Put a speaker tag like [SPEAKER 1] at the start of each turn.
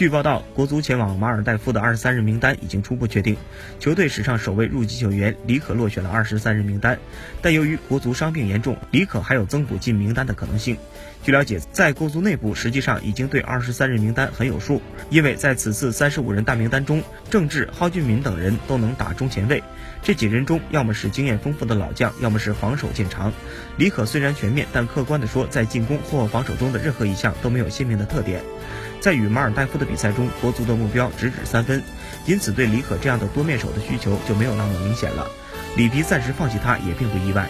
[SPEAKER 1] 据报道，国足前往马尔代夫的二十三人名单已经初步确定，球队史上首位入籍球员李可落选了二十三人名单，但由于国足伤病严重，李可还有增补进名单的可能性。据了解，在国足内部实际上已经对二十三人名单很有数，因为在此次三十五人大名单中，郑智、蒿俊闵等人都能打中前卫，这几人中要么是经验丰富的老将，要么是防守见长。李可虽然全面，但客观的说，在进攻或防守中的任何一项都没有鲜明的特点。在与马尔代夫的比赛中，国足的目标直指三分，因此对李可这样的多面手的需求就没有那么明显了。里皮暂时放弃他也并不意外。